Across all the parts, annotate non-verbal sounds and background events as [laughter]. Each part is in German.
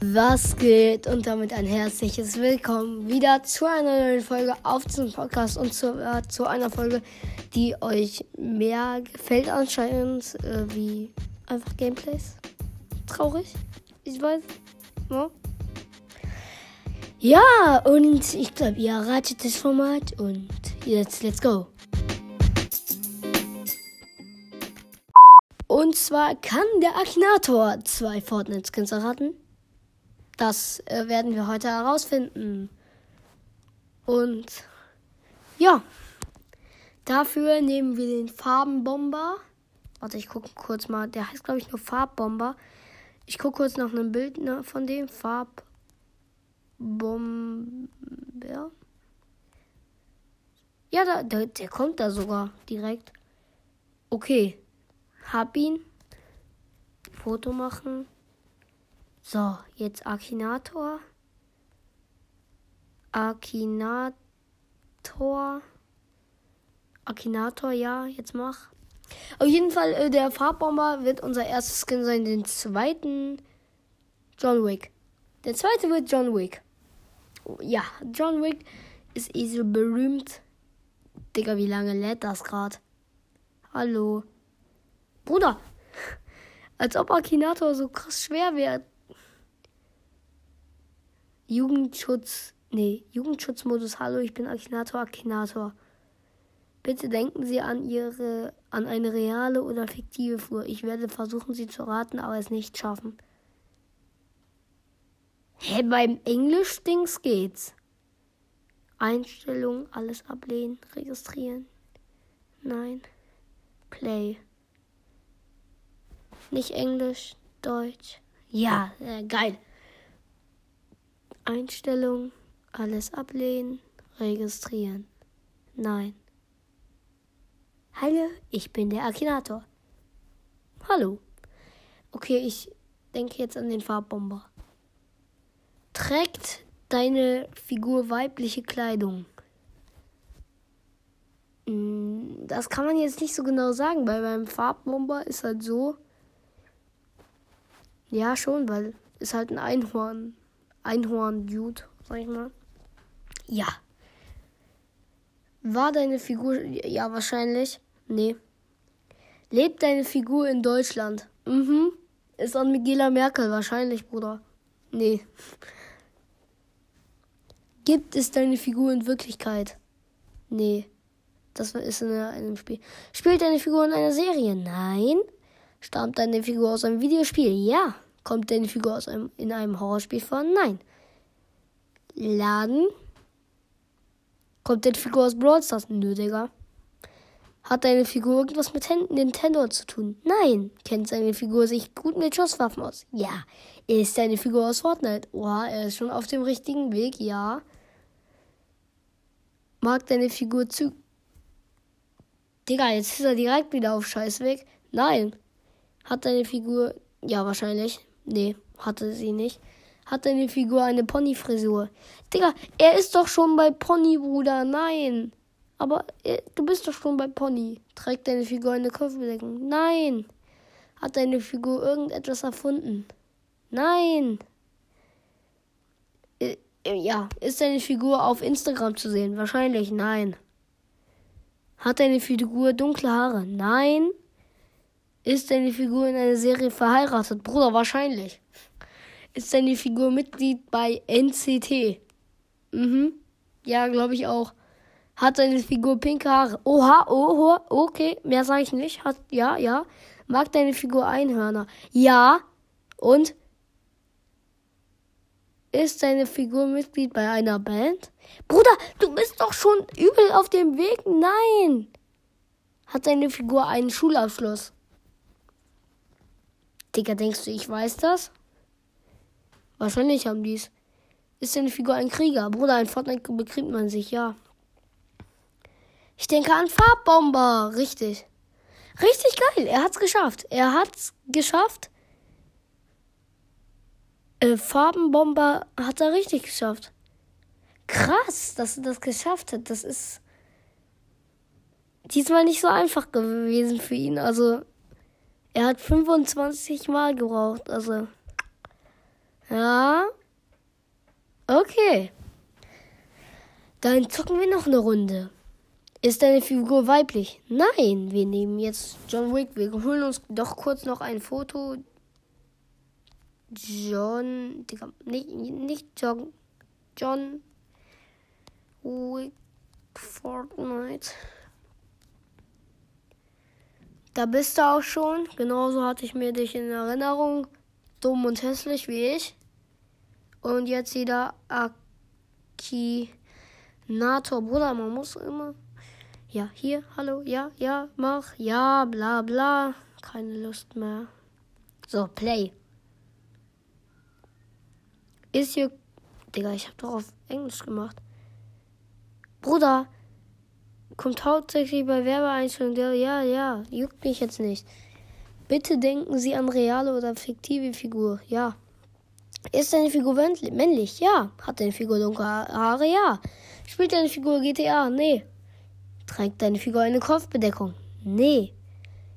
Was geht? Und damit ein herzliches Willkommen wieder zu einer neuen Folge auf diesem Podcast und zu, äh, zu einer Folge, die euch mehr gefällt anscheinend, äh, wie einfach Gameplays. Traurig, ich weiß. No? Ja, und ich glaube, ihr ratet das Format und jetzt let's go. Und zwar kann der Akinator zwei Fortnite-Skins erraten. Das äh, werden wir heute herausfinden. Und ja, dafür nehmen wir den Farbenbomber. Warte, ich gucke kurz mal. Der heißt, glaube ich, nur Farbbomber. Ich gucke kurz nach einem Bild ne, von dem Farbbomber. Ja, da, der, der kommt da sogar direkt. Okay, hab ihn. Foto machen. So, jetzt Akinator. Akinator. Akinator, ja, jetzt mach. Auf jeden Fall, äh, der Farbbomber wird unser erstes Skin sein. Den zweiten John Wick. Der zweite wird John Wick. Ja, John Wick ist eh so berühmt. Digga, wie lange lädt das gerade? Hallo. Bruder. [laughs] Als ob Akinator so krass schwer wäre. Jugendschutz. Nee, Jugendschutzmodus. Hallo, ich bin Akinator, Akinator. Bitte denken Sie an Ihre, an eine reale oder fiktive Flur. Ich werde versuchen, Sie zu raten, aber es nicht schaffen. Hä, beim Englisch-Dings geht's. Einstellung, alles ablehnen, registrieren. Nein. Play. Nicht Englisch, Deutsch. Ja, äh, geil. Einstellung, alles ablehnen, registrieren. Nein. Hallo, ich bin der Akinator. Hallo. Okay, ich denke jetzt an den Farbbomber. Trägt deine Figur weibliche Kleidung? Hm, das kann man jetzt nicht so genau sagen, weil beim Farbbomber ist halt so. Ja, schon, weil ist halt ein Einhorn. Einhorn-Dude, sag ich mal. Ja. War deine Figur. Ja, wahrscheinlich. Nee. Lebt deine Figur in Deutschland? Mhm. Ist an Angela Merkel wahrscheinlich, Bruder. Nee. Gibt es deine Figur in Wirklichkeit? Nee. Das ist in einem Spiel. Spielt deine Figur in einer Serie? Nein. Stammt deine Figur aus einem Videospiel? Ja. Kommt deine Figur aus einem, in einem Horrorspiel vor? Nein. Laden. Kommt deine Figur aus Brawl Stars? Nö, Digga. Hat deine Figur irgendwas mit Nintendo zu tun? Nein. Kennt seine Figur sich gut mit Schusswaffen aus? Ja. Ist deine Figur aus Fortnite? Oha, er ist schon auf dem richtigen Weg? Ja. Mag deine Figur zu. Digga, jetzt ist er direkt wieder auf Scheißweg. Nein. Hat deine Figur. Ja, wahrscheinlich. Nee, hatte sie nicht. Hat deine Figur eine Ponyfrisur? Digga, er ist doch schon bei Pony, Bruder. Nein. Aber er, du bist doch schon bei Pony. Trägt deine Figur eine Kopfbedeckung? Nein. Hat deine Figur irgendetwas erfunden? Nein. Äh, ja, ist deine Figur auf Instagram zu sehen? Wahrscheinlich nein. Hat deine Figur dunkle Haare? Nein. Ist deine Figur in einer Serie verheiratet? Bruder, wahrscheinlich. Ist deine Figur Mitglied bei NCT? Mhm. Ja, glaube ich auch. Hat deine Figur pinke Haare? Oha, oha, okay. Mehr sage ich nicht. Hat, ja, ja. Mag deine Figur Einhörner? Ja. Und? Ist deine Figur Mitglied bei einer Band? Bruder, du bist doch schon übel auf dem Weg. Nein. Hat deine Figur einen Schulabschluss? Digga, denkst du, ich weiß das? Wahrscheinlich haben die's. Ist deine Figur ein Krieger? Bruder, ein Fortnite bekriegt man sich, ja. Ich denke an Farbbomber. Richtig. Richtig geil. Er hat's geschafft. Er hat's geschafft. Äh, Farbenbomber hat er richtig geschafft. Krass, dass er das geschafft hat. Das ist diesmal nicht so einfach gewesen für ihn. Also, er hat 25 Mal gebraucht. Also, Ja. Okay. Dann zocken wir noch eine Runde. Ist deine Figur weiblich? Nein, wir nehmen jetzt John Wick. Wir holen uns doch kurz noch ein Foto. John, Digga, nicht, nicht John, John Wick Fortnite. Da bist du auch schon. Genauso hatte ich mir dich in Erinnerung. Dumm und hässlich wie ich. Und jetzt wieder Akinator. Bruder, man muss immer. Ja, hier, hallo, ja, ja, mach, ja, bla, bla. Keine Lust mehr. So, play. Ist hier. Digga, ich hab doch auf Englisch gemacht. Bruder, kommt hauptsächlich bei Werbeeinstellungen. Ja, ja, juckt mich jetzt nicht. Bitte denken Sie an reale oder fiktive Figur. Ja. Ist deine Figur männlich? Ja. Hat deine Figur dunkle Haare? Ja. Spielt deine Figur GTA? Nee. Trägt deine Figur eine Kopfbedeckung? Nee.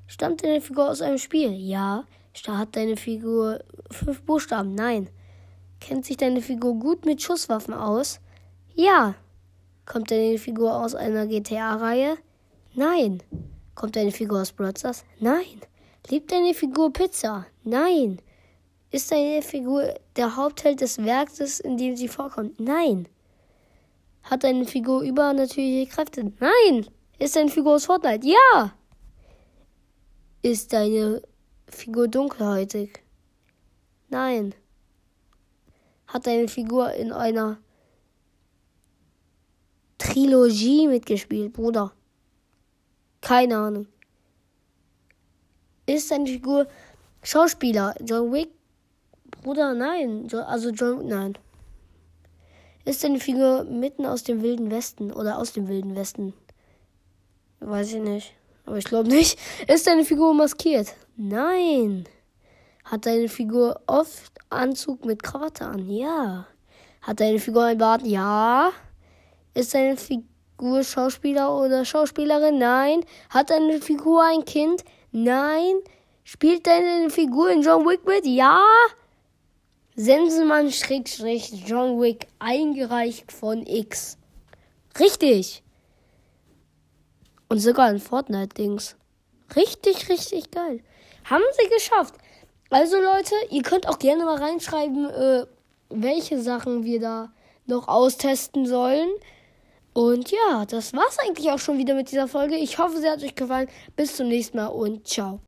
Stammt deine Figur aus einem Spiel? Ja. Hat deine Figur fünf Buchstaben? Nein. Kennt sich deine Figur gut mit Schusswaffen aus? Ja. Kommt deine Figur aus einer GTA-Reihe? Nein. Kommt deine Figur aus Brothers? Nein. Liebt deine Figur Pizza? Nein. Ist deine Figur der Hauptheld des Werkes, in dem sie vorkommt? Nein. Hat deine Figur übernatürliche Kräfte? Nein. Ist deine Figur aus Fortnite? Ja. Ist deine Figur dunkelhäutig? Nein. Hat deine Figur in einer Trilogie mitgespielt, Bruder. Keine Ahnung. Ist seine Figur Schauspieler? John Wick? Bruder, nein. Also John, nein. Ist seine Figur mitten aus dem Wilden Westen oder aus dem Wilden Westen? Weiß ich nicht. Aber ich glaube nicht. [laughs] Ist deine Figur maskiert? Nein. Hat deine Figur oft Anzug mit Krawatte an? Ja. Hat deine Figur ein Bart? Ja. Ist deine Figur Schauspieler oder Schauspielerin? Nein. Hat deine Figur ein Kind? Nein. Spielt deine Figur in John Wick mit? Ja. Sensenmann Schrägstrich John Wick eingereicht von X. Richtig. Und sogar ein Fortnite-Dings. Richtig, richtig geil. Haben sie geschafft. Also Leute, ihr könnt auch gerne mal reinschreiben, äh, welche Sachen wir da noch austesten sollen. Und ja, das war's eigentlich auch schon wieder mit dieser Folge. Ich hoffe, sie hat euch gefallen. Bis zum nächsten Mal und ciao.